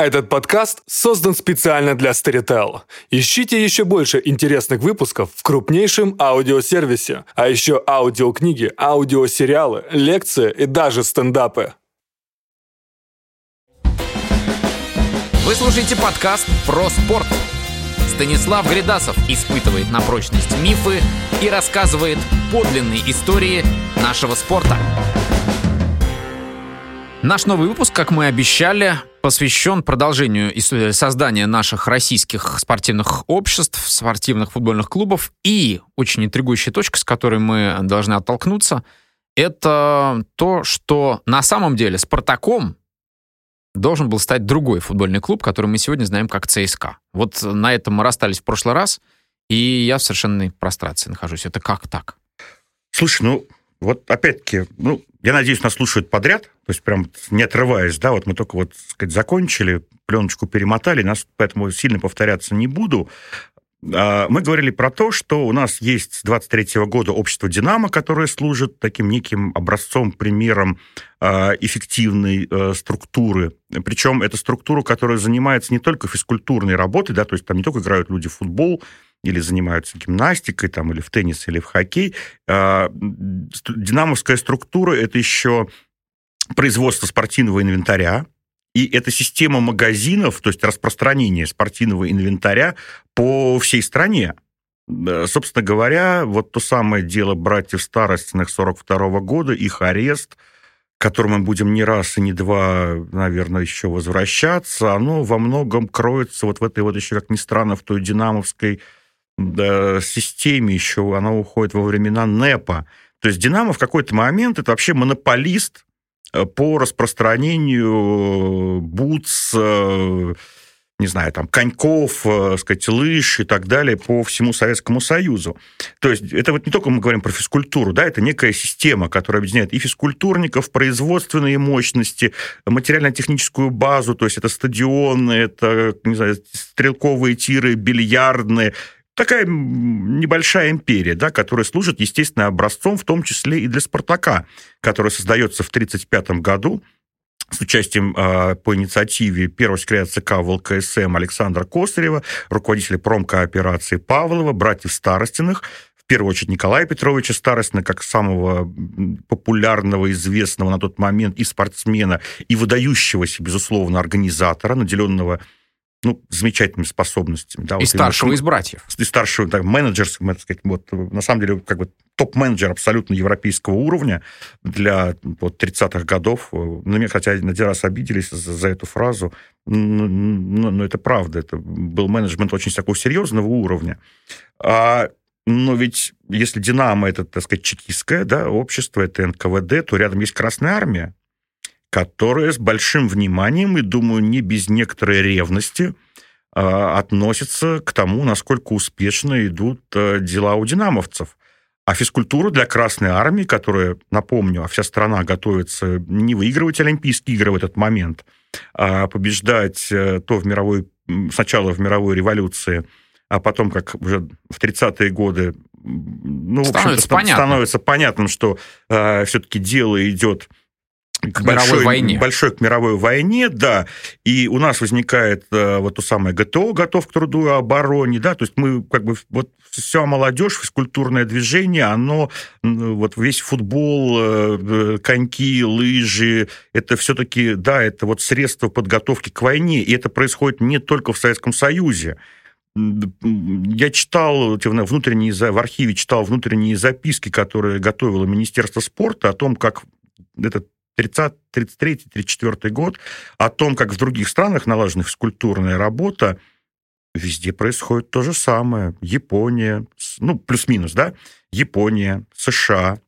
Этот подкаст создан специально для Storytel. Ищите еще больше интересных выпусков в крупнейшем аудиосервисе, а еще аудиокниги, аудиосериалы, лекции и даже стендапы. Вы слушаете подкаст про спорт. Станислав Гридасов испытывает на прочность мифы и рассказывает подлинные истории нашего спорта. Наш новый выпуск, как мы обещали, посвящен продолжению истории создания наших российских спортивных обществ, спортивных футбольных клубов. И очень интригующая точка, с которой мы должны оттолкнуться, это то, что на самом деле «Спартаком» должен был стать другой футбольный клуб, который мы сегодня знаем как ЦСКА. Вот на этом мы расстались в прошлый раз, и я в совершенной прострации нахожусь. Это как так? Слушай, ну, вот опять-таки, ну, я надеюсь, нас слушают подряд, то есть прям не отрываясь, да, вот мы только вот, сказать, закончили, пленочку перемотали, нас поэтому сильно повторяться не буду. А, мы говорили про то, что у нас есть с 23 года общество «Динамо», которое служит таким неким образцом, примером а, эффективной э, структуры. Причем это структура, которая занимается не только физкультурной работой, да, то есть там не только играют люди в футбол, или занимаются гимнастикой, там, или в теннис, или в хоккей. А, динамовская структура – это еще производство спортивного инвентаря, и это система магазинов, то есть распространение спортивного инвентаря по всей стране. Собственно говоря, вот то самое дело братьев Старостиных 42 года, их арест, к которому мы будем не раз и не два, наверное, еще возвращаться, оно во многом кроется вот в этой вот еще, как ни странно, в той динамовской системе еще, она уходит во времена НЭПа. То есть «Динамо» в какой-то момент это вообще монополист э, по распространению э, бутс, э, не знаю, там, коньков, сказать, лыж и так далее по всему Советскому Союзу. То есть это вот не только мы говорим про физкультуру, да, это некая система, которая объединяет и физкультурников, производственные мощности, материально-техническую базу, то есть это стадионы, это, не знаю, стрелковые тиры, бильярдные, такая небольшая империя, да, которая служит, естественно, образцом, в том числе и для «Спартака», который создается в 1935 году с участием э, по инициативе первого секретаря ЦК ВЛКСМ Александра Косарева, руководителя промкооперации Павлова, братьев Старостиных, в первую очередь Николая Петровича Старостина, как самого популярного, известного на тот момент и спортсмена, и выдающегося, безусловно, организатора, наделенного ну, замечательными способностями. Да, и вот старшего именно, из братьев. И старшего, так, менеджер, так сказать, вот, на самом деле, как бы топ-менеджер абсолютно европейского уровня для вот, 30-х годов. На меня, хотя один раз обиделись за, за эту фразу, но, но, но это правда. Это был менеджмент очень такого серьезного уровня. А, но ведь если «Динамо» — это, так сказать, чекистское да, общество, это НКВД, то рядом есть Красная Армия, которая с большим вниманием и, думаю, не без некоторой ревности а, относится к тому, насколько успешно идут а, дела у динамовцев. А физкультура для Красной Армии, которая, напомню, а вся страна готовится не выигрывать Олимпийские игры в этот момент, а побеждать э, то в мировой, сначала в мировой революции, а потом, как уже в 30-е годы, ну, становится, понятно. становится понятным, что э, все-таки дело идет к большой, мировой войне. Большой к мировой войне, да. И у нас возникает э, вот то самое ГТО, готов к труду и обороне, да, то есть мы как бы вот вся молодежь, физкультурное движение, оно вот весь футбол, э, коньки, лыжи, это все-таки, да, это вот средство подготовки к войне, и это происходит не только в Советском Союзе. Я читал внутренние, в архиве читал внутренние записки, которые готовило Министерство спорта о том, как этот 33-34 год, о том, как в других странах налажена физкультурная работа, везде происходит то же самое. Япония, ну, плюс-минус, да, Япония, США,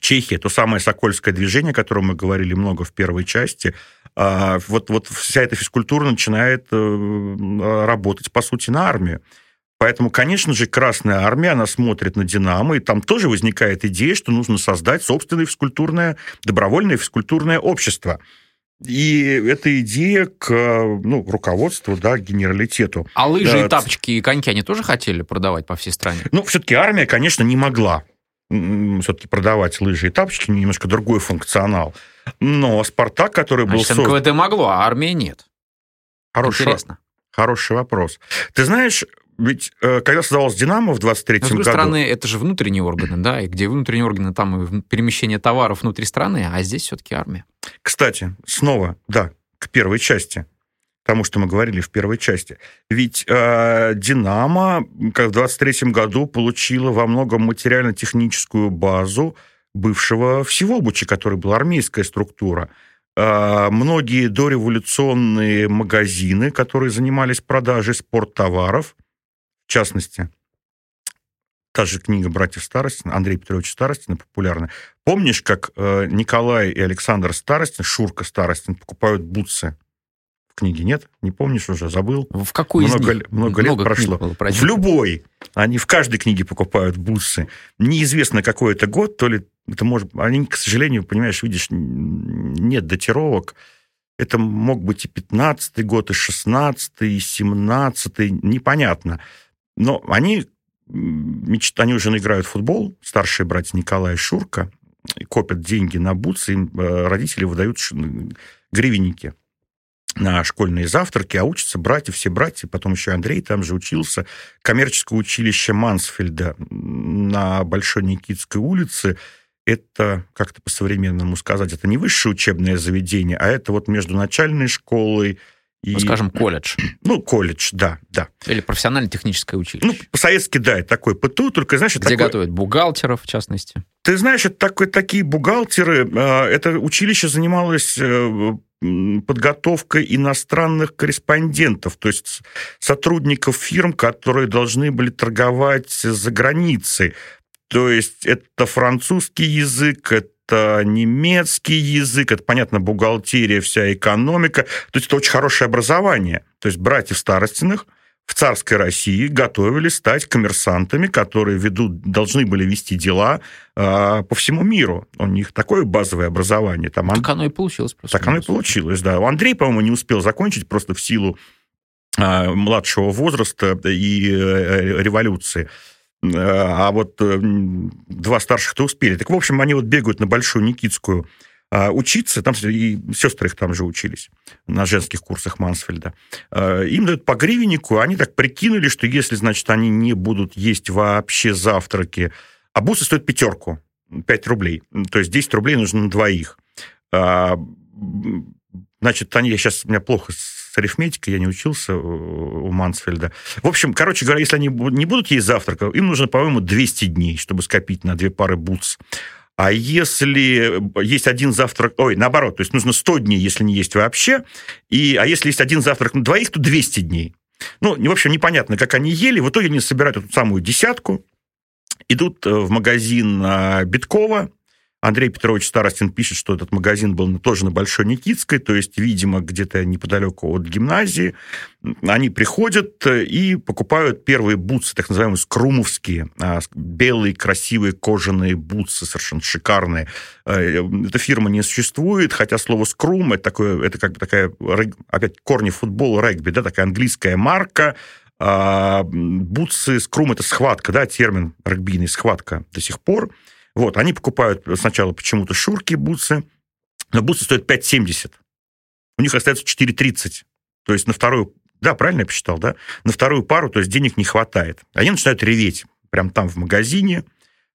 Чехия, то самое Сокольское движение, о котором мы говорили много в первой части, а, вот, вот вся эта физкультура начинает э, работать, по сути, на армию. Поэтому, конечно же, Красная Армия, она смотрит на «Динамо», и там тоже возникает идея, что нужно создать собственное физкультурное, добровольное физкультурное общество. И эта идея к ну, руководству, да, генералитету. А лыжи да, и тапочки и коньки они тоже хотели продавать по всей стране? Ну, все-таки армия, конечно, не могла все-таки продавать лыжи и тапочки, немножко другой функционал. Но «Спартак», который Значит, был... НКВД могло, а армия нет. Хороший, Интересно. Хороший вопрос. Ты знаешь, ведь э, когда создавалась «Динамо» в 23 Но, с другой году... стороны, это же внутренние органы, да, и где внутренние органы, там и перемещение товаров внутри страны, а здесь все-таки армия. Кстати, снова, да, к первой части, тому, что мы говорили в первой части. Ведь э, «Динамо» как в 23 году получила во многом материально-техническую базу бывшего Всеволбуча, который был армейская структура. Э, многие дореволюционные магазины, которые занимались продажей спорттоваров, в частности, та же книга братьев Старостина, Андрей Петрович Старостина, популярная. Помнишь, как э, Николай и Александр Старостин, Шурка Старостин, покупают бутсы? В книге нет? Не помнишь уже? Забыл? В какой много, из них? Много лет книг прошло. было В любой. Они в каждой книге покупают бутсы. Неизвестно, какой это год, то ли это может... Они, к сожалению, понимаешь, видишь, нет датировок. Это мог быть и 15-й год, и 16-й, и 17-й, непонятно. Но они, мечт... они уже играют в футбол, старшие братья Николай и Шурка, копят деньги на бутсы, им э, родители выдают гривенники на школьные завтраки, а учатся братья, все братья, потом еще Андрей там же учился, коммерческое училище Мансфельда на Большой Никитской улице, это, как-то по-современному сказать, это не высшее учебное заведение, а это вот между начальной школой и... Ну, скажем, колледж Ну, колледж, да, да. или профессионально-техническое училище, Ну, по-советски, да, это такой ПТУ, только, знаешь, где такой- готовят бухгалтеров, в частности. Ты знаешь, это такой, такие бухгалтеры, э, это училище занималось э, подготовкой иностранных корреспондентов, то есть сотрудников фирм, которые должны были торговать за границей. То есть это французский язык, это немецкий язык, это, понятно, бухгалтерия, вся экономика. То есть это очень хорошее образование. То есть братьев Старостиных в царской России готовили стать коммерсантами, которые ведут, должны были вести дела э, по всему миру. У них такое базовое образование. Там Так оно и получилось. просто. так оно и получилось, да. У Андрей, по-моему, не успел закончить просто в силу а, младшего возраста и э, революции. Э, А вот э, два старших-то успели. Так, в общем, они вот бегают на Большую Никитскую а, учиться, там и сестры их там же учились на женских курсах Мансфельда. А, Им дают по гривеннику, они так прикинули, что если, значит, они не будут есть вообще завтраки, а бусы стоят пятерку, 5 рублей, то есть 10 рублей нужно на двоих. А, Значит, они, я сейчас, у меня плохо арифметикой, я не учился у Мансфельда. В общем, короче говоря, если они не будут есть завтрака, им нужно, по-моему, 200 дней, чтобы скопить на две пары бутс. А если есть один завтрак, ой, наоборот, то есть нужно 100 дней, если не есть вообще, и, а если есть один завтрак на двоих, то 200 дней. Ну, в общем, непонятно, как они ели. В итоге они собирают эту самую десятку, идут э, в магазин а, Биткова. Андрей Петрович Старостин пишет, что этот магазин был тоже на Большой Никитской, то есть, видимо, где-то неподалеку от гимназии. Они приходят э, и покупают первые бутсы, так называемые скрумовские, а, белые красивые кожаные бутсы, совершенно шикарные. Э, Эта фирма не существует, хотя слово скрум это такое, это как бы такая опять корни футбола, регби, да, такая английская марка. А, бутсы, скрум это схватка, да, термин регбийный схватка до сих пор. Вот, они покупают сначала почему-то шурки бутсы, но бутсы стоят 5,70. У них остается 4,30. То есть на вторую... Да, правильно я посчитал, да? На вторую пару, то есть денег не хватает. Они начинают реветь прям там в магазине.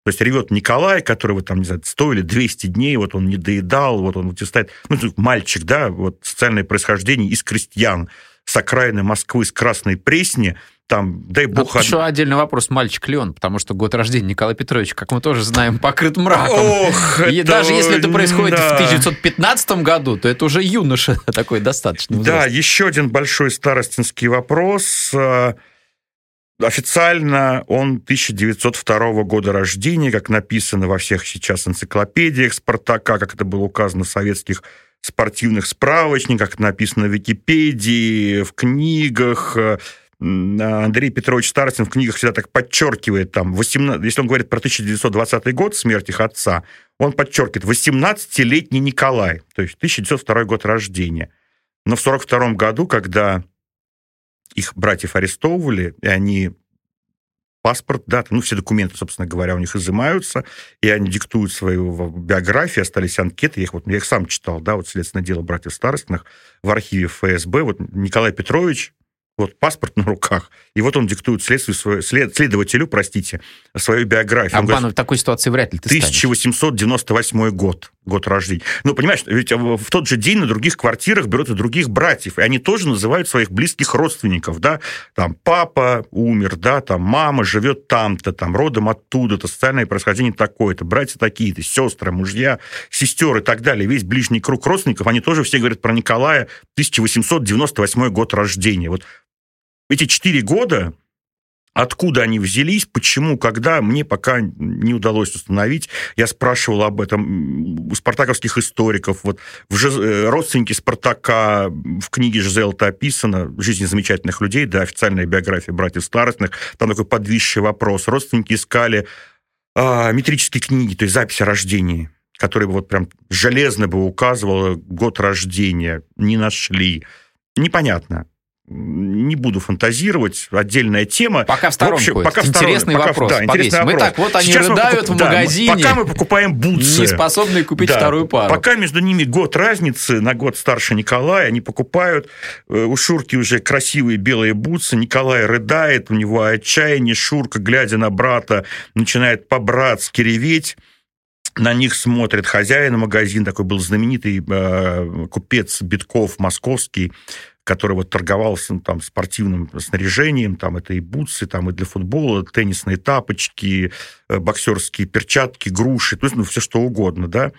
То есть ревет Николай, которого там, не знаю, 100 или 200 дней, вот он не доедал, вот он вот стоит. Ну, мальчик, да, вот социальное происхождение из крестьян с окраины Москвы, с Красной Пресни, там, дай бог... од- еще отдельный вопрос, мальчик ли он, потому что год рождения Николая Петровича, как мы тоже знаем, покрыт мраком. Ох, И это- даже если это происходит да. в 1915 году, то это уже юноша такой достаточно Да, взрослый. еще один большой старостинский вопрос. Э, Официально он 1902 года рождения, как написано во всех сейчас энциклопедиях Спартака, как это было указано в советских спортивных справочниках, как написано в Википедии, в книгах. М, Андрей Петрович Старостин в книгах всегда так подчеркивает, там, 18, если он говорит про 1920 год, смерть их отца, он подчеркивает 18-летний Николай, то есть 1902 год рождения. Но в 1942 году, когда их братьев арестовывали, и они паспорт, да, ну, все документы, собственно говоря, у них изымаются, и они диктуют свою биографию, остались анкеты, я их, вот, я их сам читал, да, вот следственное дело братьев Старостиных в архиве ФСБ, вот Николай Петрович, вот паспорт на руках, и вот он диктует следствию, свою, след, следователю, простите, свою биографию. Обманывать в такой ситуации вряд ли ты 1898 станешь. год, год рождения. Ну, понимаешь, ведь в тот же день на других квартирах берут и других братьев, и они тоже называют своих близких родственников, да, там папа умер, да, там мама живет там-то, там родом оттуда-то, социальное происхождение такое-то, братья такие-то, сестры, мужья, сестер и так далее. Весь ближний круг родственников, они тоже все говорят про Николая 1898 год рождения. Вот эти четыре года, Откуда они взялись, почему, когда, мне пока не удалось установить. Я спрашивал об этом у спартаковских историков. Вот в Жез... Э, родственники Спартака в книге Жизелта описано, «Жизнь замечательных людей», да, официальная биография братьев Старостных, там такой подвисший вопрос. Родственники искали а, метрические книги, то есть записи о рождении, бы вот прям железно бы указывала год рождения, не нашли. Непонятно не буду фантазировать, отдельная тема. Пока в сторонку. В общем, пока интересный пока, вопрос. Да, интересный вопрос. Мы так, вот они Сейчас рыдают мы, в магазине. Да, пока мы покупаем бутсы. Не способные купить да, вторую пару. Пока между ними год разницы, на год старше Николая, они покупают, э, у Шурки уже красивые белые бутсы, Николай рыдает, у него отчаяние, Шурка, глядя на брата, начинает по-братски реветь на них смотрит хозяин магазин, такой был знаменитый э, купец Битков московский, который вот торговался ну, там спортивным снаряжением, там это и бутсы, там и для футбола, теннисные тапочки, э, боксерские перчатки, груши, то есть ну, все что угодно, да.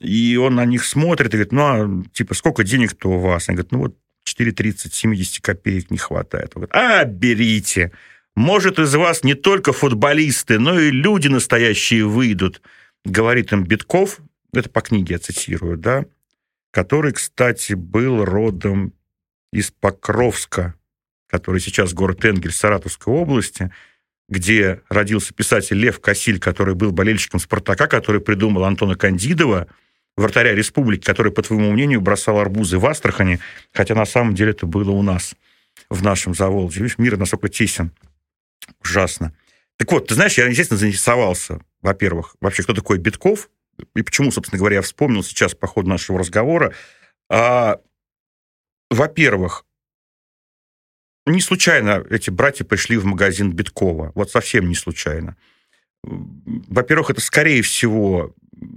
И он на них смотрит и говорит, ну, а, типа, сколько денег-то у вас? Он говорит, ну, вот 4,30, 70 копеек не хватает. Он говорит, а, берите. Может, из вас не только футболисты, но и люди настоящие выйдут, говорит им Битков, это по книге я цитирую, да, который, кстати, был родом из Покровска, который сейчас город Энгель Саратовской области, где родился писатель Лев Косиль, который был болельщиком «Спартака», который придумал Антона Кандидова, вратаря республики, который, по твоему мнению, бросал арбузы в Астрахани, хотя на самом деле это было у нас, в нашем Заволжье. Видишь, мир насколько тесен. Ужасно. Так вот, ты знаешь, я, естественно, заинтересовался, во-первых, вообще, кто такой Битков, и почему, собственно говоря, я вспомнил сейчас по ходу нашего разговора. А, во-первых, не случайно эти братья пришли в магазин Биткова. Вот совсем не случайно. Во-первых, это, скорее всего,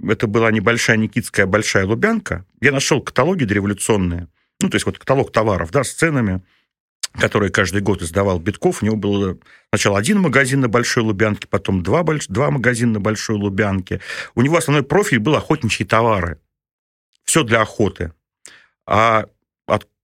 это была небольшая Никитская большая Лубянка. Я нашел каталоги дореволюционные. Ну, то есть вот каталог товаров, да, с ценами, которые каждый год издавал Битков. У него было сначала один магазин на Большой Лубянке, потом два, больш... два магазина на Большой Лубянке. У него основной профиль был охотничьи товары. Все для охоты. А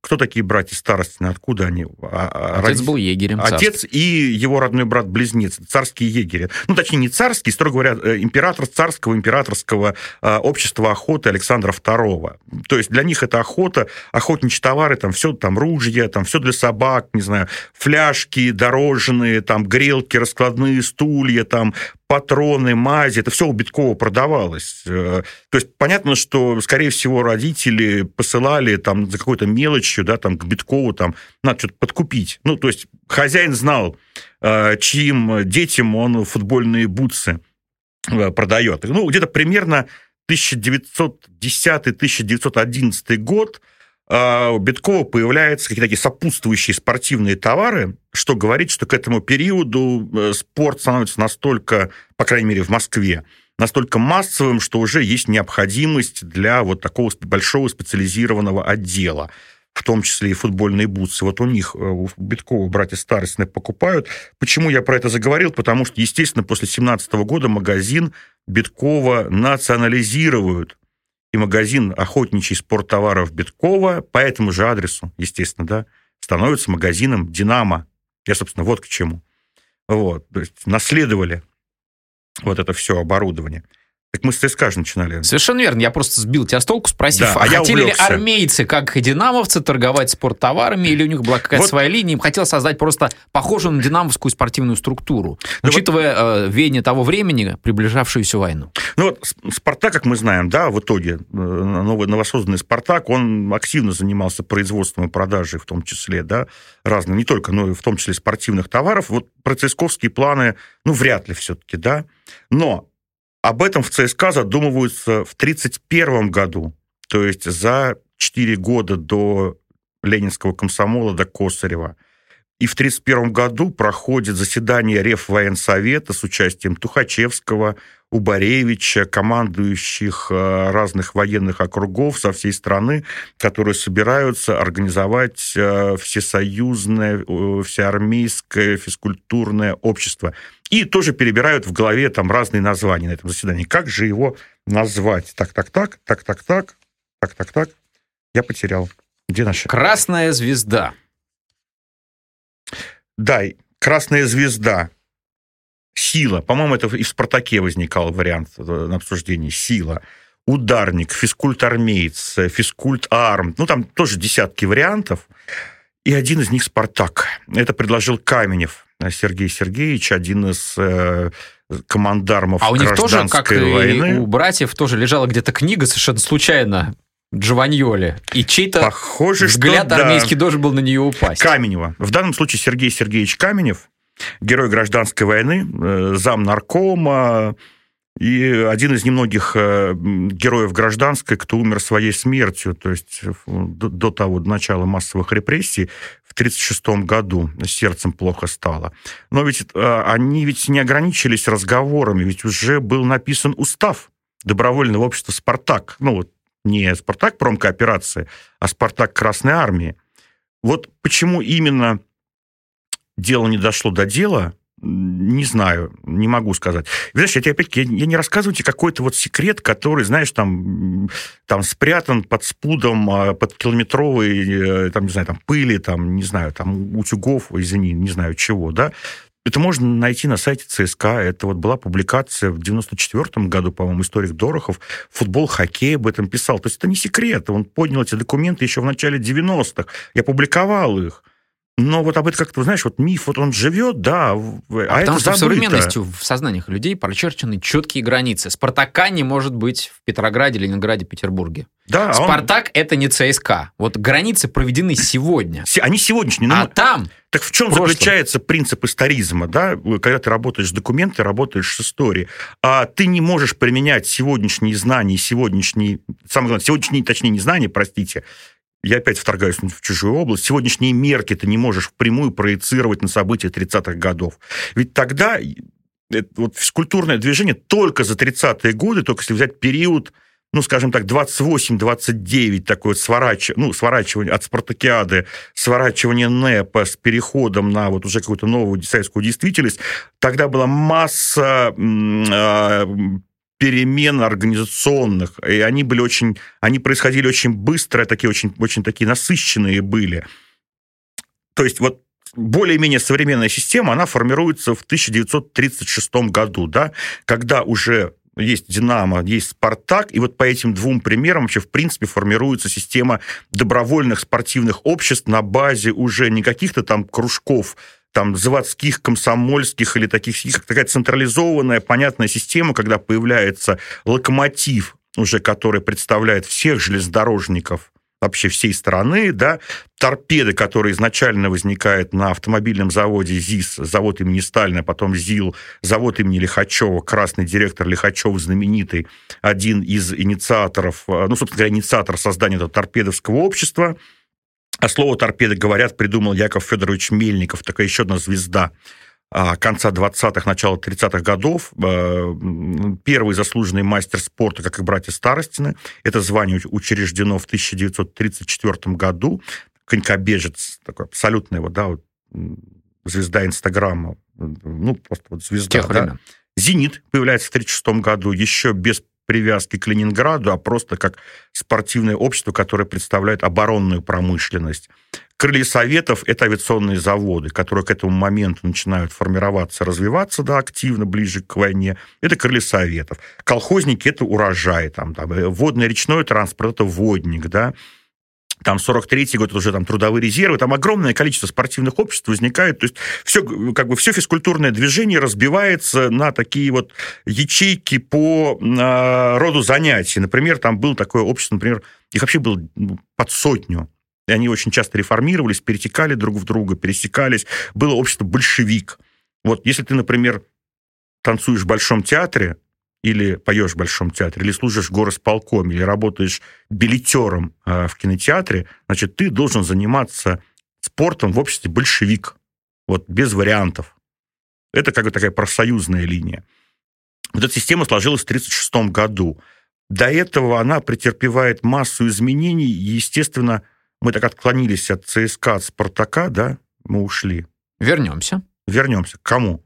кто такие братья Старостины, откуда они? А, а, Отец Родитель... был егерем. Отец царств. и его родной брат-близнец, царские егери. Ну, точнее, не царские, строго говоря, э, император царского императорского э, общества охоты Александра II. То есть для них это охота, охотничьи товары, там все, там ружья, там все для собак, не знаю, фляжки дорожные, там грелки, раскладные стулья, там патроны, мази, это все у Биткова продавалось. Э, то есть понятно, что, скорее всего, родители посылали там за какой-то мелочью, да, там к Биткову, там, надо что-то подкупить. Ну, то есть хозяин знал, э, чьим детям он футбольные бутсы э, продает. Ну, где-то примерно 1910-1911 год – у Биткова появляются какие-то такие сопутствующие спортивные товары, что говорит, что к этому периоду э, спорт становится настолько, по крайней мере, в Москве, настолько массовым, что уже есть необходимость для вот такого большого специализированного отдела в том числе и футбольные бутсы. Вот у них, э, у Биткова братья Старостины покупают. Почему я про это заговорил? Потому что, естественно, после 17 года магазин Биткова национализируют и магазин охотничий спорттоваров Биткова по этому же адресу, естественно, да, становится магазином «Динамо». Я, собственно, вот к чему. Вот, то есть наследовали вот это все оборудование. Так мы с ЦСКА же начинали. Совершенно верно. Я просто сбил тебя с толку, спросив, Да, а, а я хотели ли армейцы, как и динамовцы, торговать спорттоварами, или у них была какая-то Вот. своя линия, им хотелось создать просто похожую на динамовскую спортивную структуру, Да учитывая э, веяние того времени, приближавшуюся войну. Ну вот Спартак, как мы знаем, да, в итоге э, новый новосозданный Спартак, он активно занимался производством и продажей, в том числе, да, разным, не только, но и в том числе спортивных товаров. Вот про ЦСКовские планы, ну, вряд ли все-таки, да. Но об этом в ЦСКА задумываются в 1931 году, то есть за 4 года до Ленинского комсомола, до Косарева. И в 1931 году проходит заседание Реввоенсовета с участием Тухачевского, Убаревича, командующих э, разных военных округов со всей страны, которые собираются организовать э, всесоюзное, всеармейское физкультурное общество. И тоже перебирают в голове там разные названия на этом заседании. Как же его назвать? Так-так-так, так-так-так, так-так-так. Я потерял. Где наша? Красная звезда. Да, и Красная звезда. Сила. По-моему, это и в «Спартаке» возникал вариант э, на обсуждении. Сила. Ударник, физкульт-армеец, э, физкульт-арм. Ну, там тоже десятки вариантов. И один из них «Спартак». Это предложил Каменев э, Сергей Сергеевич, один из э, командармов А у них тоже, как гражданской и войны. у братьев, тоже лежала где-то книга совершенно случайно Джованьоли. И чей-то Похоже, взгляд что да. армейский должен был на нее упасть. Каменева. В данном случае Сергей Сергеевич Каменев, герой гражданской войны, э, зам наркома и один из немногих э, героев гражданской, кто умер своей смертью, то есть э, до, того, до начала массовых репрессий в 1936 году сердцем плохо стало. Но ведь э, они ведь не ограничились разговорами, ведь уже был написан устав добровольного общества «Спартак». Ну вот не «Спартак» промкооперации, а «Спартак Красной Армии». Вот почему именно дело не дошло до дела, не знаю, не могу сказать. Знаешь, я тебе опять я, я не рассказываю тебе какой-то вот секрет, который, знаешь, там, там спрятан под спудом, а, под километровой, э, там, не знаю, там, пыли, там, не знаю, там, утюгов, извини, не знаю чего, да. Это можно найти на сайте ЦСКА. Это вот была публикация в 94 году, по-моему, историк Дорохов. Футбол, хоккей об этом писал. То есть это не секрет. Он поднял эти документы еще в начале 90-х. Я публиковал их. Но вот об этом как-то, знаешь, вот миф, вот он живет, да, в- а, А потому это что в забыто. современности в сознаниях людей прочерчены четкие границы. Спартака не может быть в Петрограде, Ленинграде, Петербурге. Да, а он- Спартак это не ЦСКА. Вот границы проведены сегодня. Се- Они сегодняшние. ну, А там Так в чем в прошлом. заключается принцип историзма, да? Когда ты работаешь с документами, работаешь с историей, а ты не можешь применять сегодняшние знания, сегодняшние, самое главное, сегодняшние, точнее, не знания, простите, я опять вторгаюсь в чужую область, сегодняшние мерки ты не можешь впрямую проецировать на события 30-х годов. Ведь тогда это вот физкультурное движение только за 30-е годы, только если взять период ну, скажем так, 28-29, такое сворач... ну, сворачивание от спартакиады, сворачивание НЭПа с переходом на вот уже какую-то новую советскую действительность, тогда была масса а, перемен организационных, и они были очень, они происходили очень быстро, такие очень, очень такие насыщенные были. То есть вот более-менее современная система, она формируется в 1936 году, да, когда уже есть «Динамо», есть «Спартак», и вот по этим двум примерам вообще, в принципе, формируется система добровольных спортивных обществ на базе уже не каких-то там кружков, там, заводских, комсомольских или таких, такая централизованная, понятная система, когда появляется локомотив, уже который представляет всех железнодорожников вообще всей страны, да, торпеды, которые изначально возникают на автомобильном заводе ЗИС, завод имени Сталина, потом ЗИЛ, завод имени Лихачева, красный директор Лихачев, знаменитый, один из инициаторов, э, ну, собственно говоря, инициатор создания этого торпедовского общества. А слово «торпеды», говорят, придумал Яков Федорович Мельников, такая еще одна звезда а, конца 20-х, начала 30-х годов. Э, Первый заслуженный мастер спорта, как и братья Старостины. Это звание учреждено в 1934 году. Конькобежец, такой абсолютный вот, да, вот, звезда Инстаграма. Ну, просто вот звезда. тех да. времен. «Зенит» появляется в 1936 году, еще без привязки к Ленинграду, а просто как спортивное общество, которое представляет оборонную промышленность. Крылья Советов – это авиационные заводы, которые к этому моменту начинают формироваться, развиваться да, активно, ближе к войне. Это крылья Советов. Колхозники – это урожай. Там, там, э, водный речной транспорт – это водник. Да? Там 43-й год, уже там трудовые резервы, там огромное количество спортивных обществ возникает, то есть все, как бы все физкультурное движение разбивается на такие вот ячейки по э, роду занятий. Например, там было такое общество, например, их вообще было ну, под сотню, и они очень часто реформировались, перетекали друг в друга, пересекались. Было общество большевик. Вот если ты, например, танцуешь в Большом театре, или поешь в Большом театре, или служишь в горосполкоме, или работаешь билетером э, в кинотеатре, значит, ты должен заниматься спортом в обществе большевик. Вот без вариантов. Это как бы такая профсоюзная линия. Вот эта система сложилась в 1936 году. До этого она претерпевает массу изменений, и, естественно, мы так отклонились от ЦСКА, от Спартака, да, мы ушли. Вернемся. Вернемся. К кому?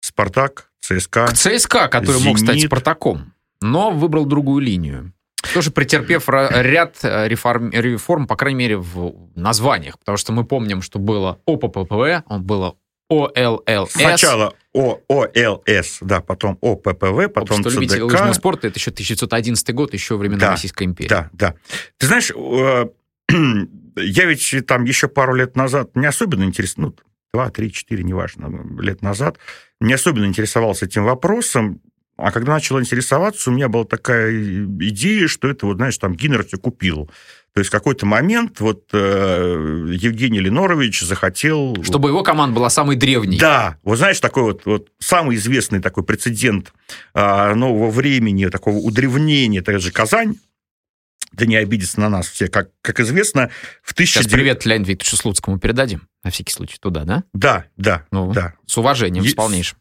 Спартак, ЦСКА. К ЦСКА, который Зенит. мог стать Спартаком, но выбрал другую линию. Тоже претерпев ряд э, реформ, реформ, по крайней мере, в названиях. Потому что мы помним, что было ОППВ, было ОЛЛС. Сначала ООЛС, да, потом ОППВ, потом Общество ЦДК. любителей лыжного спорта, это еще 1911 год, еще времена Да, Российской империи. Да, да. Ты знаешь, э, я ведь там еще пару лет назад не особенно интересно, ну, два, три, четыре, неважно, лет назад, не особенно интересовался этим вопросом, а когда начал интересоваться, у меня была такая идея, что это, вот, знаешь, там Гиннер все купил. То есть в какой-то момент вот э, Евгений Ленорович захотел... Чтобы его команда была самой древней. Да, вот знаешь, такой вот, вот самый известный такой прецедент э, нового времени, такого удревнения, это же Казань, да не обидится на нас все. Как, как известно, в 1900... Сейчас привет Леониду Викторовичу Слуцкому передадим, на всякий случай, туда, да? Да, да, Ну, да. С уважением, Е- с полнейшим.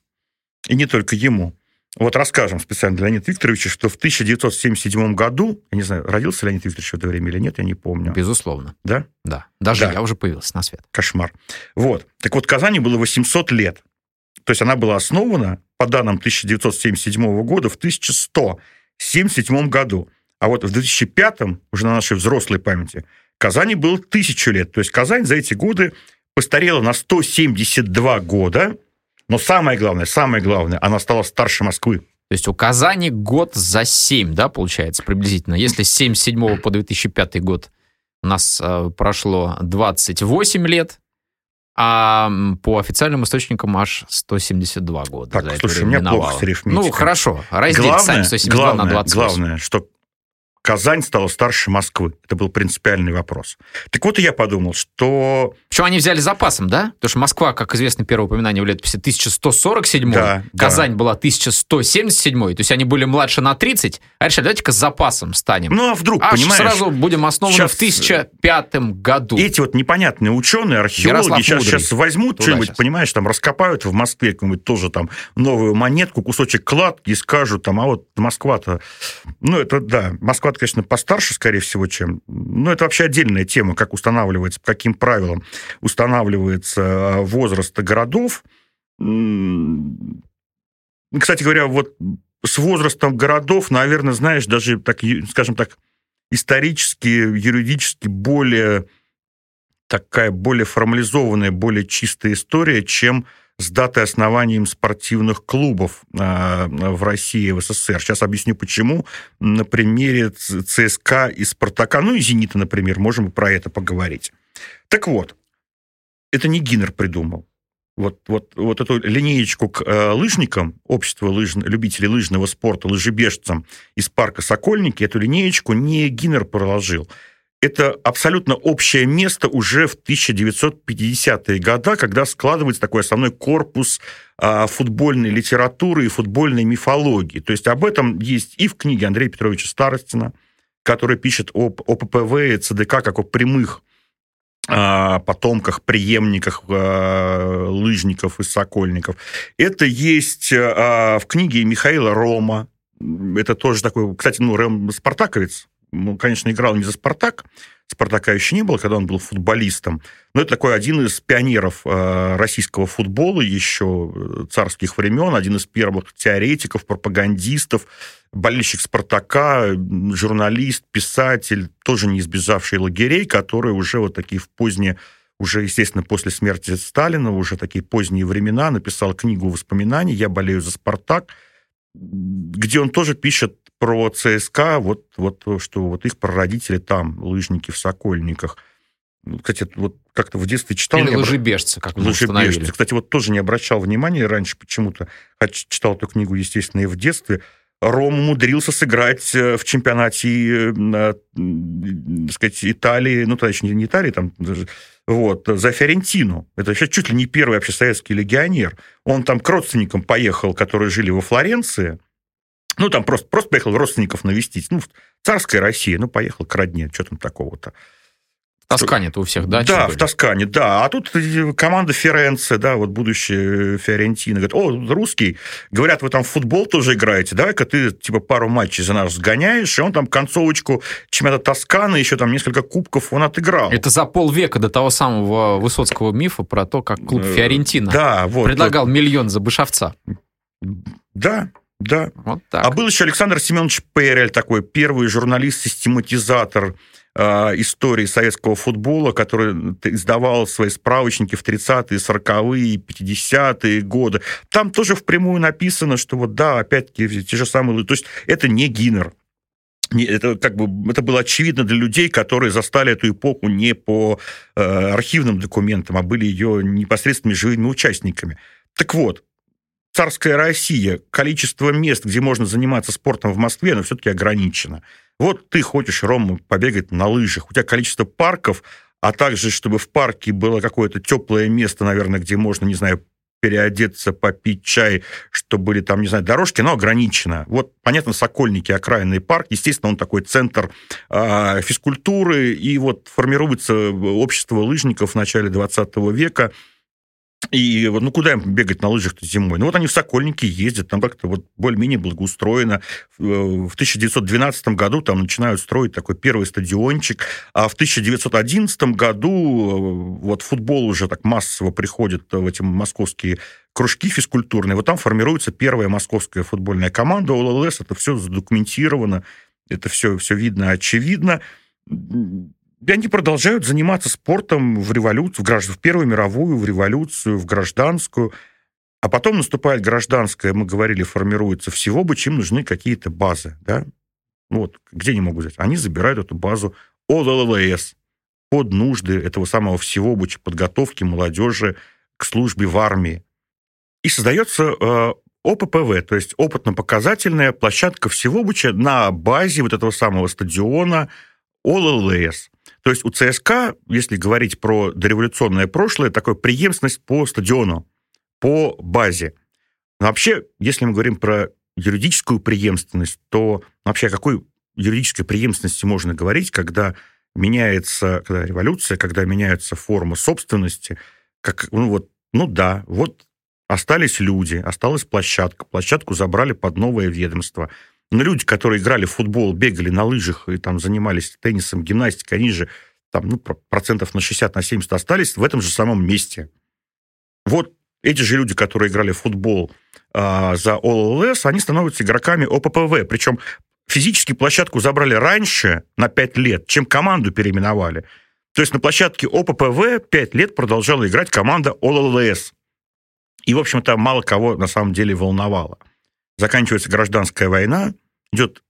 И не только ему. Вот расскажем специально для Леонида Викторовича, что в 1977 году, я не знаю, родился Леонид Викторович в это время или нет, я не помню. Безусловно, Да? да. Даже Да. я уже появился на свет. Кошмар. Вот. Так вот, Казани было 800 лет. То есть она была основана, по данным 1977 года, в 1177 году. А вот в 2005, уже на нашей взрослой памяти, Казани было тысячу лет. То есть Казань за эти годы постарела на 172 года. Но самое главное, самое главное, она стала старше Москвы. То есть у Казани год за 7, да, получается, приблизительно. Если с 77 по 2005 год у нас э, прошло 28 лет, а по официальным источникам аж 172 года. Так, слушай, у меня плохо с арифметикой. Ну, хорошо, разделите сами 172 на главное, 28. главное, что Казань стала старше Москвы. Это был принципиальный вопрос. Так вот и я подумал, что... Причем они взяли запасом, да? Потому что Москва, как известно, первое упоминание в летописи 1147, Да, Казань да. была 1177, то есть они были младше на 30, а решили, давайте-ка с запасом станем. Ну, а вдруг, Аж понимаешь? сразу будем основаны Сейчас- в 1005 году. Эти вот непонятные ученые, археологи сейчас, сейчас возьмут что-нибудь, понимаешь, там раскопают в Москве какую-нибудь тоже там новую монетку, кусочек кладки и скажут там, а вот Москва-то... Ну, это да, Москва-то, конечно, постарше, скорее всего, чем... Ну, это вообще отдельная тема, как устанавливается, по каким правилам устанавливается э, возраст городов. Кстати говоря, вот с возрастом городов, наверное, знаешь, даже, так, скажем так, исторически, юридически более такая более формализованная, более чистая история, чем с датой основания им спортивных клубов э, в России и в СССР. Сейчас объясню, почему. На примере ЦСКА и Спартака, ну и Зенита, например, можем про это поговорить. Так вот, это не Гиннер придумал. Вот, вот, вот эту линеечку к э, лыжникам, общество лыж... любителей лыжного спорта, лыжебежцам из парка Сокольники, эту линеечку не Гиннер проложил. Это абсолютно общее место уже в 1950-е годы, когда складывается такой основной корпус а, футбольной литературы и футбольной мифологии. То есть об этом есть и в книге Андрея Петровича Старостина, который пишет об ОППВ и ЦДК как о прямых а, потомках, преемниках а, лыжников и сокольников. Это есть в книге Михаила Рома. Это тоже такой, кстати, ну, Рэм спартаковец. Ну, конечно, играл не за «Спартак», «Спартака» еще не было, когда он был футболистом. Но это такой один из пионеров э, российского футбола еще э, царских времен, один из первых теоретиков, пропагандистов, болельщик «Спартака», журналист, писатель, тоже не избежавший лагерей, который уже вот такие в поздние уже, естественно, после смерти Сталина, уже такие поздние времена, написал книгу воспоминаний «Я болею за «Спартак», где он тоже пишет про ЦСКА, вот, вот что вот их прародители там, лыжники в Сокольниках. Ну, кстати, вот как-то в детстве читал... Или лыжебежцы, как мы установили. Кстати, вот тоже не обращал внимания раньше почему-то, читал эту книгу, естественно, и в детстве. Ром умудрился сыграть э, в чемпионате, э, так сказать, Италии, ну, тогда еще не Италии, там, вот, за Фиорентину. Это сейчас чуть ли не первый вообще советский легионер. Он там к родственникам поехал, которые жили во Флоренции, ну, там просто, просто поехал родственников навестить. Ну, царская Россия, ну, поехал к родне, что там такого-то. В Тоскане-то у всех, да? Да, в Тоскане, да. А тут команда Ференце, да, вот будущая Фиорентина. Говорит, о, русский, говорят, вы там в футбол тоже играете, давай-ка ты, типа, пару матчей за нас сгоняешь, и он там концовочку чемпионата Тосканы, еще там несколько кубков он отыграл. Это за полвека до того самого высоцкого мифа про то, как клуб э, Фиорентина да, вот, предлагал вот. миллион за Бышовца. Да, да. Вот так. А был еще Александр Семенович Перель, такой первый журналист-систематизатор э, истории советского футбола, который издавал свои справочники в 30-е, 40-е, 50-е годы. Там тоже впрямую написано, что вот да, опять-таки, те же самые... То есть это не Гиннер, это как бы это было очевидно для людей, которые застали эту эпоху не по э, архивным документам, а были ее непосредственными живыми участниками. Так вот, царская Россия, количество мест, где можно заниматься спортом в Москве, оно все-таки ограничено. Вот ты хочешь, Рома, побегать на лыжах, у тебя количество парков, а также, чтобы в парке было какое-то теплое место, наверное, где можно, не знаю, переодеться, попить чай, чтобы были там, не знаю, дорожки, но ограничено. Вот, понятно, Сокольники, окраинный парк, естественно, он такой центр э, физкультуры, и вот формируется общество лыжников в начале 20 века, и вот, ну, куда им бегать на лыжах-то зимой? Ну, вот они в Сокольники ездят, там как-то вот более-менее благоустроено. В 1912 году там начинают строить такой первый стадиончик, а в 1911 году э, вот футбол уже так массово приходит в эти московские кружки физкультурные. Вот там формируется первая московская футбольная команда ОЛЛС, это все задокументировано, это все, все видно, очевидно и они продолжают заниматься спортом в революцию, в, гражд... в Первую мировую, в революцию, в гражданскую. А потом наступает гражданская, мы говорили, формируется всего бы, чем нужны какие-то базы. Да? Вот, где они могут взять? Они забирают эту базу ОЛЛС под нужды этого самого всего бы подготовки молодежи к службе в армии. И создается э, ОППВ, то есть опытно-показательная площадка всего быча на базе вот этого самого стадиона ОЛЛС. То есть у ЦСКА, если говорить про дореволюционное прошлое, такая преемственность по стадиону, по базе. Но вообще, если мы говорим про юридическую преемственность, то вообще о какой юридической преемственности можно говорить, когда меняется когда революция, когда меняются формы собственности, как, ну вот, ну да, вот остались люди, осталась площадка, площадку забрали под новое ведомство – но люди, которые играли в футбол, бегали на лыжах и там занимались теннисом, гимнастикой, они же там, ну, процентов на 60, на 70 остались в этом же самом месте. Вот эти же люди, которые играли в футбол э, за ОЛЛС, они становятся игроками ОППВ. Причем физически площадку забрали раньше, на 5 лет, чем команду переименовали. То есть на площадке ОППВ 5 лет продолжала играть команда ОЛЛС. И, в общем-то, мало кого на самом деле волновало заканчивается гражданская война, идет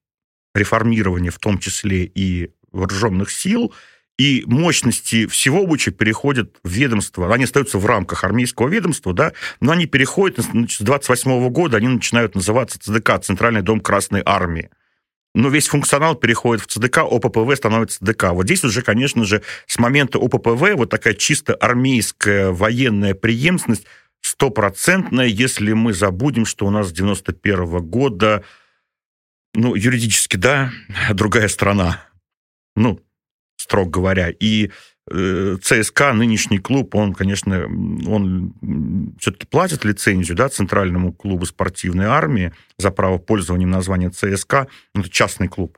реформирование, в том числе и вооруженных сил, и мощности всего БУЧа переходят в ведомство. Они остаются в рамках армейского ведомства, да, но они переходят, значит, с 28 года они начинают называться ЦДК, Центральный дом Красной Армии. Но весь функционал переходит в ЦДК, ОППВ становится ЦДК. Вот здесь уже, конечно же, с момента ОППВ вот такая чисто армейская военная преемственность стопроцентная, если мы забудем, что у нас с 91 -го года, ну, юридически, да, другая страна. Ну, строго говоря. И э, ЦСКА, нынешний клуб, он, конечно, он все-таки платит лицензию, да, Центральному клубу спортивной армии за право пользования названия ЦСКА. Ну, это частный клуб.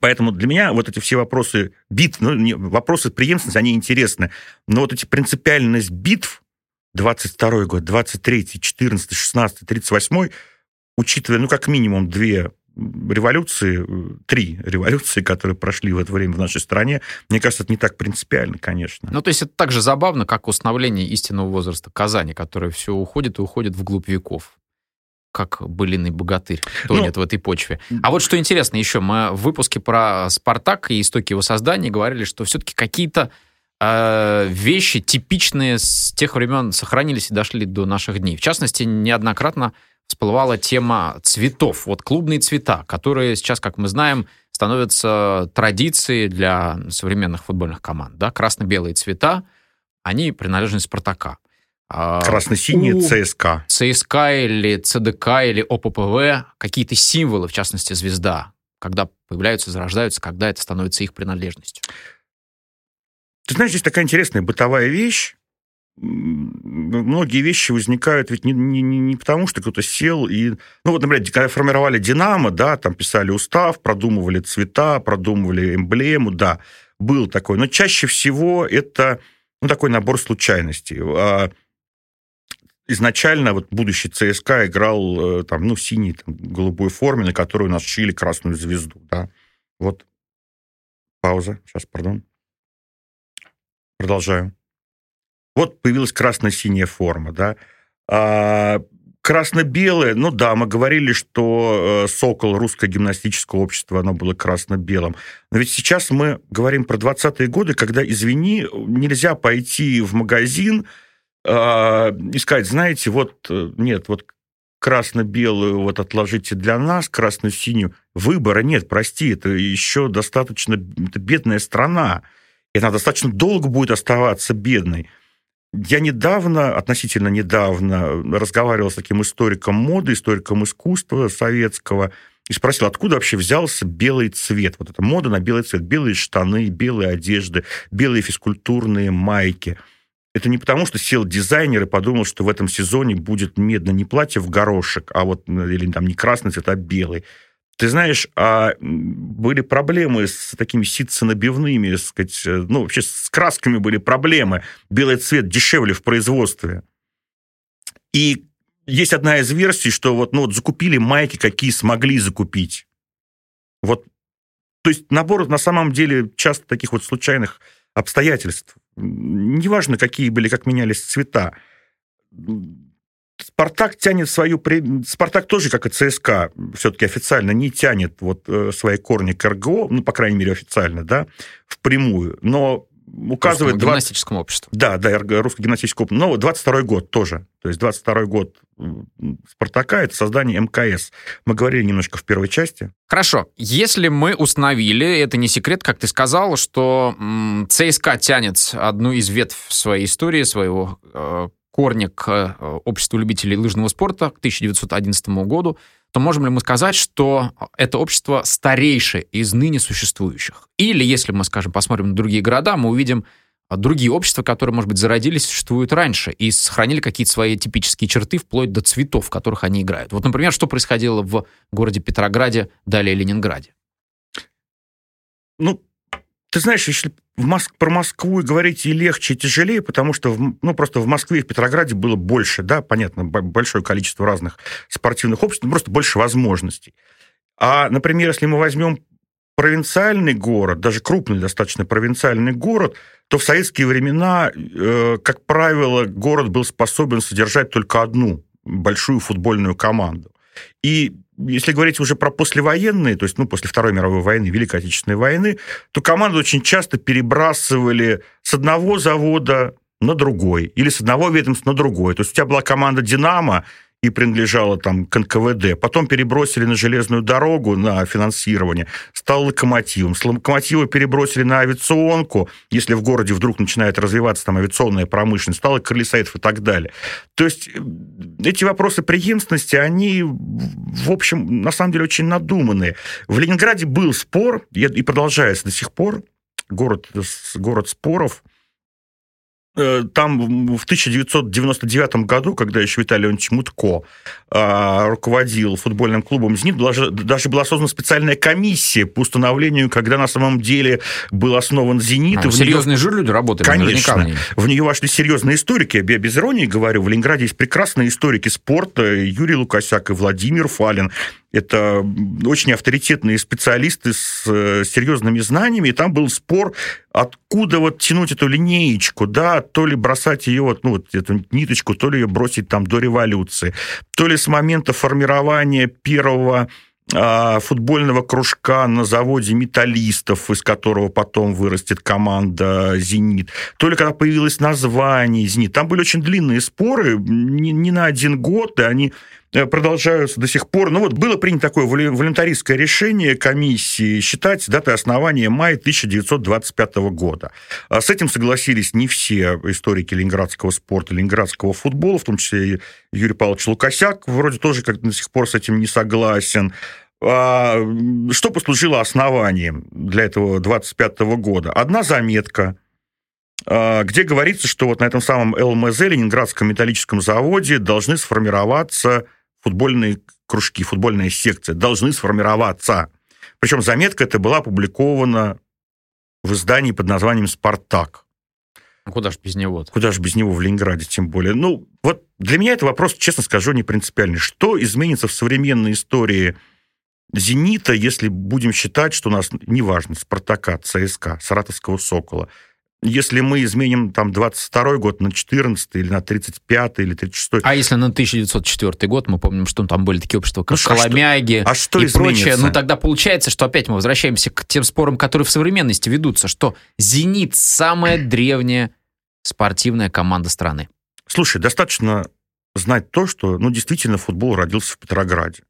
Поэтому для меня вот эти все вопросы битв, ну, не, вопросы преемственности, они интересны. Но вот эти принципиальность битв, 22 год, 23 14 16 38 учитывая, ну, как минимум две революции, три революции, которые прошли в это время в нашей стране, мне кажется, это не так принципиально, конечно. Ну, то есть это так же забавно, как установление истинного возраста Казани, которое все уходит и уходит вглубь веков как былиный богатырь тонет ну, в этой почве. А вот что интересно еще, мы в выпуске про «Спартак» и истоки его создания говорили, что все-таки какие-то э, вещи типичные с тех времен сохранились и дошли до наших дней. В частности, неоднократно всплывала тема цветов. Вот клубные цвета, которые сейчас, как мы знаем, становятся традицией для современных футбольных команд. Да? Красно-белые цвета, они принадлежность Спартака. А, Красно-синие ЦСКА. ЦСКА или ЦДК или ОППВ, какие-то символы, в частности, звезда, когда появляются, зарождаются, когда это становится их принадлежностью. Ты знаешь, здесь такая интересная бытовая вещь многие вещи возникают ведь не, не, не потому, что кто-то сел и... Ну вот, например, когда формировали «Динамо», да, там писали устав, продумывали цвета, продумывали эмблему, да, был такой. Но чаще всего это ну, такой набор случайностей. А изначально вот будущий ЦСКА играл э, там, ну, синей, там, голубой форме, на которой у нас шили красную звезду, да. Вот. Пауза. Сейчас, пардон. Продолжаю. Вот появилась красно-синяя форма, да. А, красно-белое, ну да, мы говорили, что э, «Сокол» русское гимнастическое общество, оно было красно-белым. Но ведь сейчас мы говорим про 20-е годы, когда, извини, нельзя пойти в магазин э, и сказать, знаете, вот, э, нет, вот красно-белую вот отложите для нас, красную-синюю. Выбора нет, прости, это еще достаточно это бедная страна. И она достаточно долго будет оставаться бедной. Я недавно, относительно недавно, разговаривал с таким историком моды, историком искусства советского, и спросил, откуда вообще взялся белый цвет. Вот эта мода на белый цвет. Белые штаны, белые одежды, белые физкультурные майки. Это не потому, что сел дизайнер и подумал, что в этом сезоне будет медно не платье в горошек, а вот, или там не красный цвет, а белый. Ты знаешь, а были проблемы с такими ситценабивными, сказать, э, ну, вообще с красками были проблемы. Белый цвет дешевле в производстве. И есть одна из версий, что вот, ну, вот закупили майки, какие смогли закупить. Вот, то есть набор на самом деле часто таких вот случайных обстоятельств. Неважно, какие были, как менялись цвета Спартак тянет свою... Спартак тоже, как и ЦСКА, все-таки официально не тянет вот э, свои корни к РГО, ну, по крайней мере, официально, да, впрямую. Но указывает... 20... гимнастическому обществу. Да, да, русское гимнастическое общество. Но 22 год тоже. То есть 22 год Спартака – это создание МКС. Мы говорили немножко в первой части. Хорошо. Если мы установили, это не секрет, как ты сказал, что ЦСКА тянет одну из ветвь своей истории, своего э, корни к э, обществу любителей лыжного спорта к 1911 году, то можем ли мы сказать, что это общество старейшее из ныне существующих? Или, если мы, скажем, посмотрим на другие города, мы увидим а, другие общества, которые, может быть, зародились, существуют раньше и сохранили какие-то свои типические черты вплоть до цветов, в которых они играют. Вот, например, что происходило в городе Петрограде, далее Ленинграде? Ну, ты знаешь, если в Моск... про Москву говорить и легче, и тяжелее, потому что в... ну, просто в Москве и в Петрограде было больше, да, понятно, большое количество разных спортивных обществ, просто больше возможностей. А, например, если мы возьмем провинциальный город, даже крупный достаточно провинциальный город, то в советские времена, э, как правило, город был способен содержать только одну большую футбольную команду. И если говорить уже про послевоенные, то есть ну, после Второй мировой войны, Великой Отечественной войны, то команды очень часто перебрасывали с одного завода на другой, или с одного ведомства на другой. То есть у тебя была команда «Динамо», и принадлежала там к НКВД. Потом перебросили на железную дорогу на финансирование, стал локомотивом. С локомотива перебросили на авиационку, если в городе вдруг начинает развиваться там авиационная промышленность, стало Крылесаитов и так далее. То есть э, эти вопросы преемственности, они, в общем, на самом деле очень надуманные. В Ленинграде был спор, и продолжается до сих пор, город, город споров, Э, там в 1999 году, когда еще Виталий Леонидович Мутко руководил футбольным клубом «Зенит», даже была создана специальная комиссия по установлению, когда на самом деле был основан «Зенит». А, серьезные нее... же люди работали Конечно. В, в нее вошли серьезные историки. Я без иронии говорю, в Ленинграде есть прекрасные историки спорта. Юрий Лукасяк и Владимир Фалин. Это очень авторитетные специалисты с э, серьезными знаниями, и там был спор, откуда вот тянуть эту линеечку, да, то ли бросать ее, вот, ну, вот эту ниточку, то ли ее бросить там до революции, то ли с момента формирования первого а, футбольного кружка на заводе металлистов, из которого потом вырастет команда «Зенит», то ли когда появилось название «Зенит». Там были очень длинные споры, не, не на один год, и они продолжаются до сих пор. Ну вот было принято такое волонтаристское решение комиссии считать датой основания мая 1925 года. А с этим согласились не все историки ленинградского спорта, ленинградского футбола, в том числе и Юрий Павлович Лукасяк, вроде тоже как до сих пор с этим не согласен. А, что послужило основанием для этого 25 года? Одна заметка, а, где говорится, что вот на этом самом ЛМЗ, Ленинградском металлическом заводе, должны сформироваться футбольные кружки, футбольная секция должны сформироваться. Причем заметка эта была опубликована в издании под названием «Спартак». Ну, куда же без него? -то? Куда же без него в Ленинграде, тем более. Ну, вот для меня это вопрос, честно скажу, не принципиальный. Что изменится в современной истории «Зенита», если будем считать, что у нас, неважно, «Спартака», «ЦСКА», «Саратовского Сокола», если мы изменим там 22 год на 14 или на 35 или 36 А если на 1904 год, мы помним, что там были такие общества, как ну, Коломяги а что, а что и изменится? прочее, ну тогда получается, что опять мы возвращаемся к тем спорам, которые в современности ведутся, что «Зенит» — самая древняя спортивная команда страны. Слушай, достаточно знать то, что, ну, действительно, футбол родился в Петрограде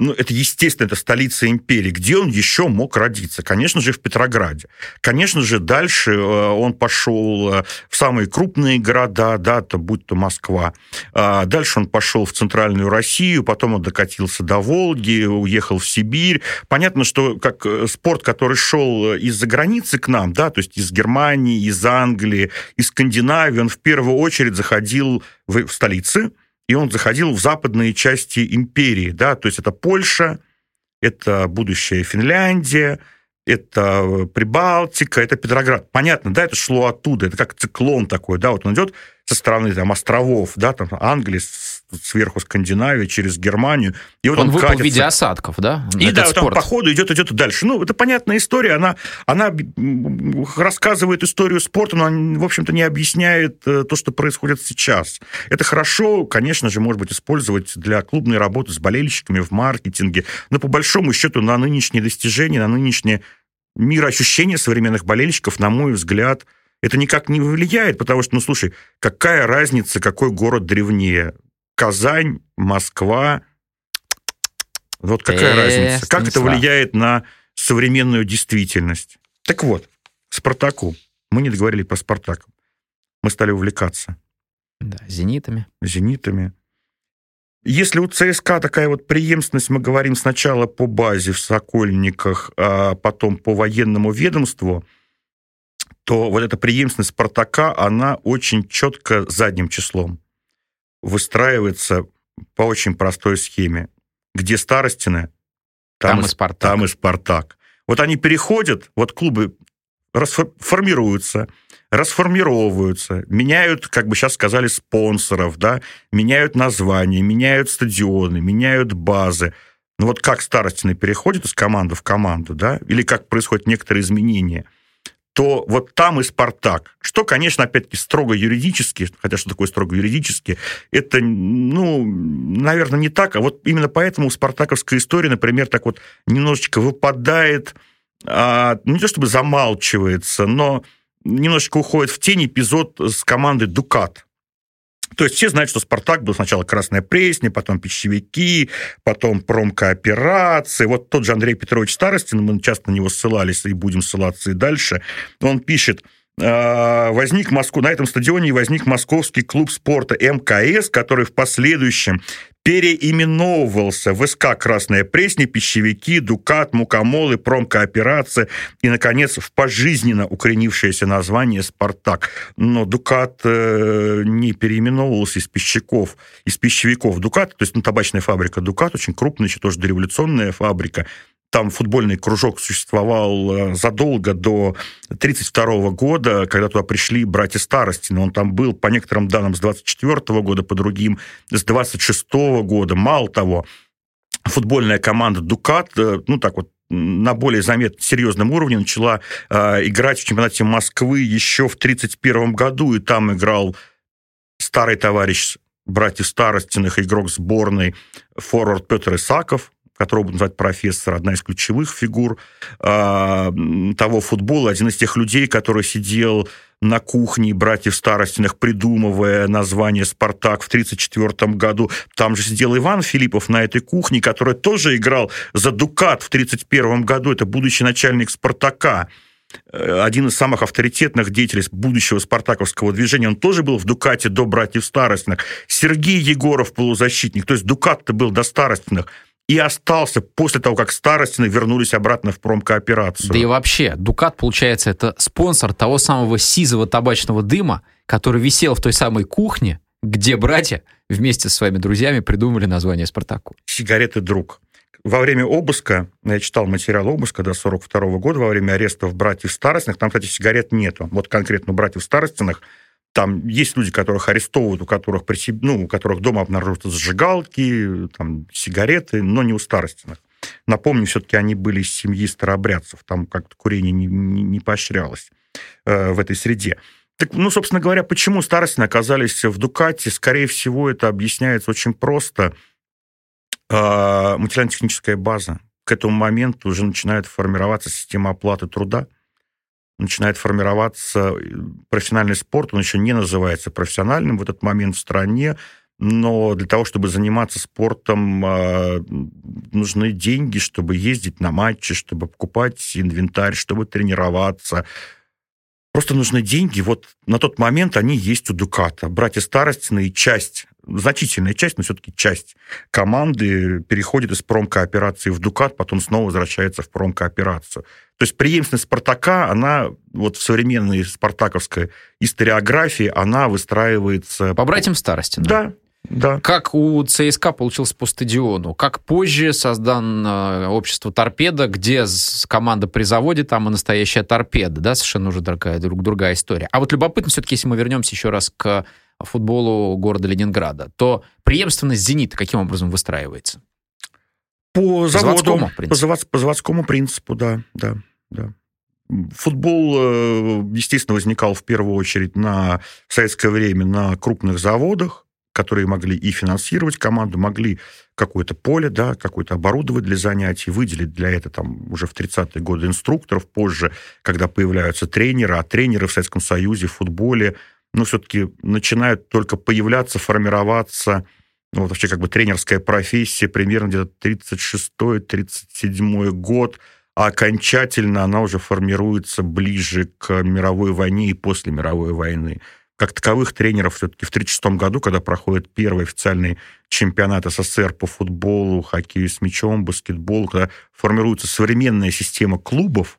ну, это, естественно, это столица империи. Где он еще мог родиться? Конечно же, в Петрограде. Конечно же, дальше э, он пошел э, в самые крупные города, да, то будь то Москва. А дальше он пошел в центральную Россию, потом он докатился до Волги, уехал в Сибирь. Понятно, что как э, спорт, который шел из-за границы к нам, да, то есть из Германии, из Англии, из Скандинавии, он в первую очередь заходил в столицы, и он заходил в западные части империи, да, то есть это Польша, это будущая Финляндия, это Прибалтика, это Петроград. Понятно, да, это шло оттуда, это как циклон такой, да, вот он идет со стороны там островов, да, там Англии, сверху Скандинавии, через Германию. И вот он, он выпал катится. в виде осадков, да? И да, вот там по ходу идет, идет дальше. Ну, это понятная история, она, она рассказывает историю спорта, но она, в общем-то, не объясняет э, то, что происходит сейчас. Это хорошо, конечно же, может быть, использовать для клубной работы с болельщиками в маркетинге, но по большому счету на нынешние достижения, на нынешнее мироощущение современных болельщиков, на мой взгляд, это никак не влияет, потому что, ну, слушай, какая разница, какой город древнее? Казань, Москва. Вот какая разница? Как это влияет на современную действительность? Так вот, Спартаку. Мы не договорили про Спартак. Мы стали увлекаться. Да, зенитами. Зенитами. Если у ЦСКА такая вот преемственность, мы говорим сначала по базе в Сокольниках, а потом по военному ведомству, то вот эта преемственность Спартака, она очень четко задним числом выстраивается по очень простой схеме. Где Старостины, там, там, и, Спартак. там и Спартак. Вот они переходят, вот клубы расформируются, расформировываются, меняют, как бы сейчас сказали, спонсоров, да, меняют названия, меняют стадионы, меняют базы. Ну вот как Старостины переходят из команды в команду, да, или как происходят некоторые изменения – то вот там и «Спартак». Что, конечно, опять-таки строго юридически, хотя что такое строго юридически, это, ну, наверное, не так, а вот именно поэтому спартаковская история, например, так вот немножечко выпадает, а, не то чтобы замалчивается, но немножечко уходит в тень эпизод с командой «Дукат», то есть все знают, что «Спартак» был сначала «Красная Пресня», потом «Пищевики», потом «Промкооперации». Вот тот же Андрей Петрович Старостин, мы часто на него ссылались и будем ссылаться и дальше, он пишет, возник Москву, на этом стадионе возник московский клуб спорта МКС, который в последующем переименовывался в СК «Красная Пресня», «Пищевики», «Дукат», «Мукомолы», «Промкооперация» и, наконец, в пожизненно укоренившееся название «Спартак». Но «Дукат» э, не переименовывался из пищевиков, из пищевиков «Дукат», то есть ну, табачная фабрика «Дукат», очень крупная, еще тоже дореволюционная фабрика, там футбольный кружок существовал э, задолго до 1932 года, когда туда пришли братья Старостины. Он там был, по некоторым данным, с 24 года, по другим, с 26 года. Мало того, футбольная команда «Дукат», э, ну, так вот, на более заметном, серьезном уровне начала э, играть в чемпионате Москвы еще в 1931 году, и там играл старый товарищ братьев Старостиных, игрок сборной, форвард Петр Исаков, которого будем называть профессор, одна из ключевых фигур э, того футбола, один из тех людей, который сидел на кухне братьев Старостиных, придумывая название «Спартак» в 1934 году. Там же сидел Иван Филиппов на этой кухне, который тоже играл за «Дукат» в 1931 году. Это будущий начальник «Спартака» э, один из самых авторитетных деятелей будущего спартаковского движения, он тоже был в Дукате до братьев Старостиных. Сергей Егоров, полузащитник, то есть Дукат-то был до Старостиных – и остался после того, как Старостины вернулись обратно в промкооперацию. Да и вообще, Дукат, получается, это спонсор того самого сизого табачного дыма, который висел в той самой кухне, где братья вместе со своими друзьями придумали название Спартаку. Сигареты «Друг». Во время обыска, я читал материал обыска до 42 года, во время арестов братьев Старостиных, там, кстати, сигарет нету. Вот конкретно братьев Старостиных там есть люди, которых арестовывают, у которых, при себе, ну, у которых дома обнаруживаются зажигалки, там, сигареты, но не у старостиных. Напомню, все-таки они были из семьи старообрядцев, там как-то курение не, не, не поощрялось э, в этой среде. Так, ну, собственно говоря, почему старостины оказались в Дукате? Скорее всего, это объясняется очень просто. Э, материально-техническая база. К этому моменту уже начинает формироваться система оплаты труда – начинает формироваться э, профессиональный спорт, он еще не называется профессиональным в этот момент в стране, но для того, чтобы заниматься спортом, а, нужны деньги, чтобы ездить на матчи, чтобы покупать инвентарь, чтобы тренироваться. Просто нужны деньги. Вот на тот момент они есть у Дуката. Братья Старостины и часть значительная часть, но все-таки часть команды переходит из промкооперации в Дукат, потом снова возвращается в промкооперацию. То есть преемственность Спартака, она вот в современной спартаковской историографии, она выстраивается... По братьям старости. Да, да. Как у ЦСКА получился по стадиону, как позже создан э, общество «Торпеда», где команда при заводе, там и настоящая «Торпеда», да, совершенно уже другая, друг, другая история. А вот любопытно все-таки, если мы вернемся еще раз к футболу города Ленинграда, то преемственность «Зенита» каким образом выстраивается? По заводу, заводскому, по, завод, по заводскому принципу, да, да, да. Футбол, э, естественно, возникал в первую очередь на в советское время на крупных заводах, которые могли и финансировать команду, могли какое-то поле, да, какое-то оборудовать для занятий, выделить для этого там уже в 30-е годы инструкторов, позже, когда появляются тренеры, а тренеры в Советском Союзе в футболе ну, все-таки начинают только появляться, формироваться, ну, вот вообще как бы тренерская профессия примерно где-то 36-37 год, а окончательно она уже формируется ближе к мировой войне и после мировой войны. Как таковых тренеров все-таки в 1936 году, когда проходит первый официальный чемпионат СССР по футболу, хоккею с мячом, баскетболу, когда формируется современная система клубов,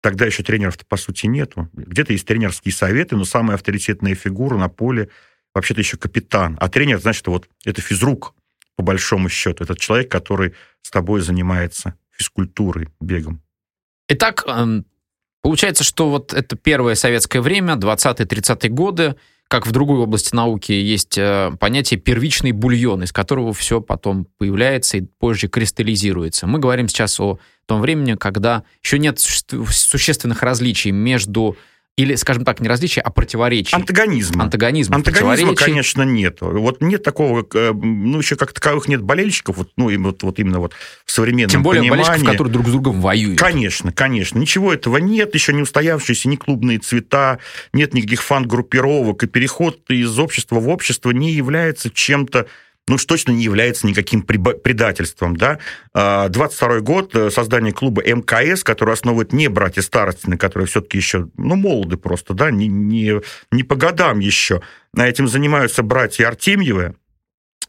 Тогда еще тренеров-то, по сути, нету. Где-то есть тренерские советы, но самая авторитетная фигура на поле вообще-то еще капитан. А тренер, значит, вот это физрук, по большому счету. Это человек, который с тобой занимается физкультурой, бегом. Итак, эм, получается, что вот это первое советское время, 20-30-е годы, как в другой области науки есть э, понятие первичный бульон, из которого все потом появляется и позже кристаллизируется. Мы говорим сейчас о том времени, когда еще нет существенных различий между или, скажем так, не различия, а противоречия. Антагонизм. Антагонизм. Антагонизма, конечно, нет. Вот нет такого, э, ну, еще как таковых нет болельщиков, вот, ну, вот, вот именно вот в современном Тем более понимании. болельщиков, которые друг с другом воюют. Конечно, конечно. Ничего этого нет, еще не устоявшиеся ни клубные цвета, нет никаких фан-группировок, и переход из общества в общество не является чем-то ну уж точно не является никаким предательством. Да? 22 год, создание клуба МКС, который основывает не братья Старостины, которые все-таки еще, ну, молоды просто, да, не, не, не по годам еще. Этим занимаются братья Артемьевы, а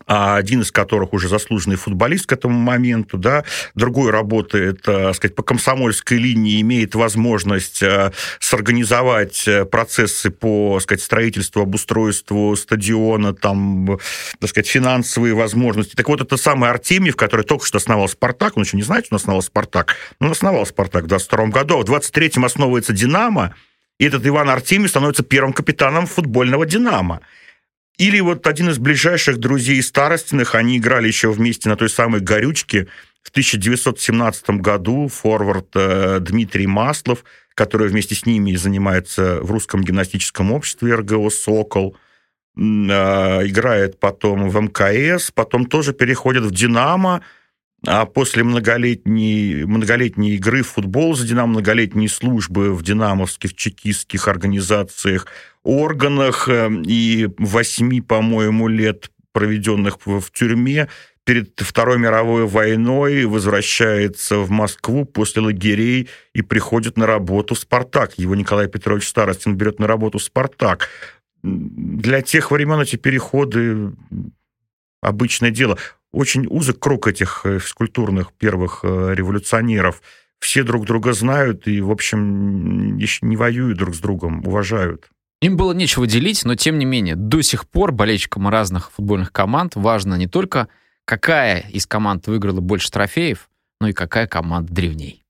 один из которых уже заслуженный футболист к этому моменту, да, другой работает, так э, сказать, по комсомольской линии, имеет возможность э, сорганизовать э, процессы по, так сказать, строительству, обустройству стадиона, там, так сказать, финансовые возможности. Так вот, это самый Артемьев, который только что основал «Спартак», он еще не знает, что он основал «Спартак», но он основал «Спартак» в 22 году, а в 23-м основывается «Динамо», и этот Иван Артемьев становится первым капитаном футбольного «Динамо». Или вот один из ближайших друзей Старостиных, они играли еще вместе на той самой «Горючке», в 1917 году форвард э, Дмитрий Маслов, который вместе с ними занимается в русском гимнастическом обществе РГО «Сокол», э, играет потом в МКС, потом тоже переходит в «Динамо», а после многолетней, многолетней игры в футбол за «Динамо», многолетней службы в динамовских, чекистских организациях, органах э, и восьми, по-моему, лет, проведенных в тюрьме, перед Второй мировой войной возвращается в Москву после лагерей и приходит на работу в «Спартак». Его Николай Петрович Старостин берет на работу в «Спартак». Для тех времен эти переходы обычное дело. Очень узок круг этих э, физкультурных первых э, революционеров. Все друг друга знают и, в общем, не воюют друг с другом, уважают. Им было нечего делить, но тем не менее, до сих пор болельщикам разных футбольных команд важно не только, какая из команд выиграла больше трофеев, но и какая команда древней.